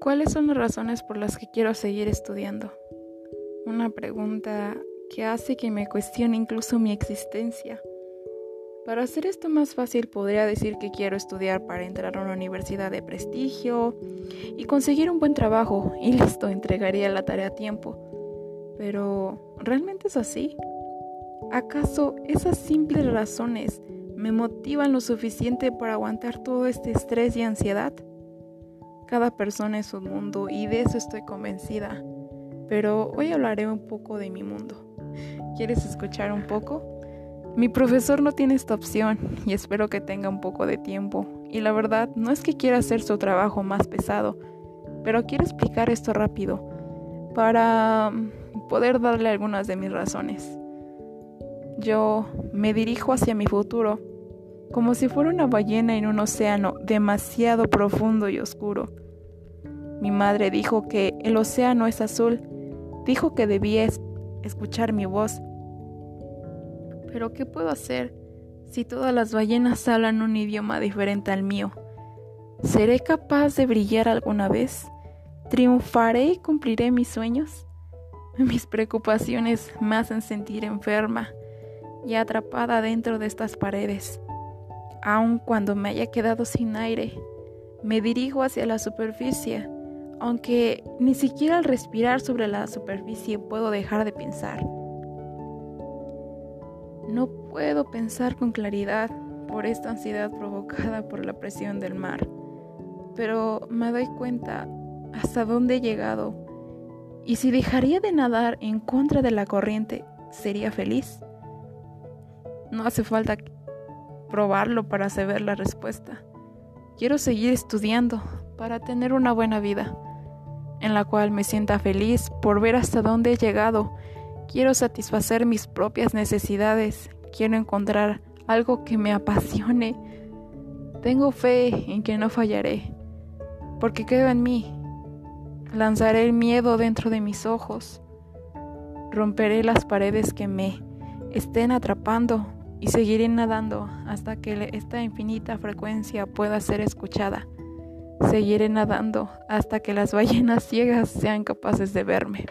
¿Cuáles son las razones por las que quiero seguir estudiando? Una pregunta que hace que me cuestione incluso mi existencia. Para hacer esto más fácil podría decir que quiero estudiar para entrar a una universidad de prestigio y conseguir un buen trabajo y listo, entregaría la tarea a tiempo. Pero, ¿realmente es así? ¿Acaso esas simples razones me motivan lo suficiente para aguantar todo este estrés y ansiedad? Cada persona es un mundo y de eso estoy convencida. Pero hoy hablaré un poco de mi mundo. ¿Quieres escuchar un poco? Mi profesor no tiene esta opción y espero que tenga un poco de tiempo. Y la verdad no es que quiera hacer su trabajo más pesado, pero quiero explicar esto rápido para mm, poder darle algunas de mis razones. Yo me dirijo hacia mi futuro como si fuera una ballena en un océano demasiado profundo y oscuro. Mi madre dijo que el océano es azul, dijo que debía escuchar mi voz pero ¿qué puedo hacer si todas las ballenas hablan un idioma diferente al mío? ¿Seré capaz de brillar alguna vez? ¿Triunfaré y cumpliré mis sueños? Mis preocupaciones me hacen sentir enferma y atrapada dentro de estas paredes. Aun cuando me haya quedado sin aire, me dirijo hacia la superficie, aunque ni siquiera al respirar sobre la superficie puedo dejar de pensar. No puedo pensar con claridad por esta ansiedad provocada por la presión del mar, pero me doy cuenta hasta dónde he llegado y si dejaría de nadar en contra de la corriente, ¿sería feliz? No hace falta probarlo para saber la respuesta. Quiero seguir estudiando para tener una buena vida, en la cual me sienta feliz por ver hasta dónde he llegado Quiero satisfacer mis propias necesidades. Quiero encontrar algo que me apasione. Tengo fe en que no fallaré, porque creo en mí. Lanzaré el miedo dentro de mis ojos. Romperé las paredes que me estén atrapando y seguiré nadando hasta que esta infinita frecuencia pueda ser escuchada. Seguiré nadando hasta que las ballenas ciegas sean capaces de verme.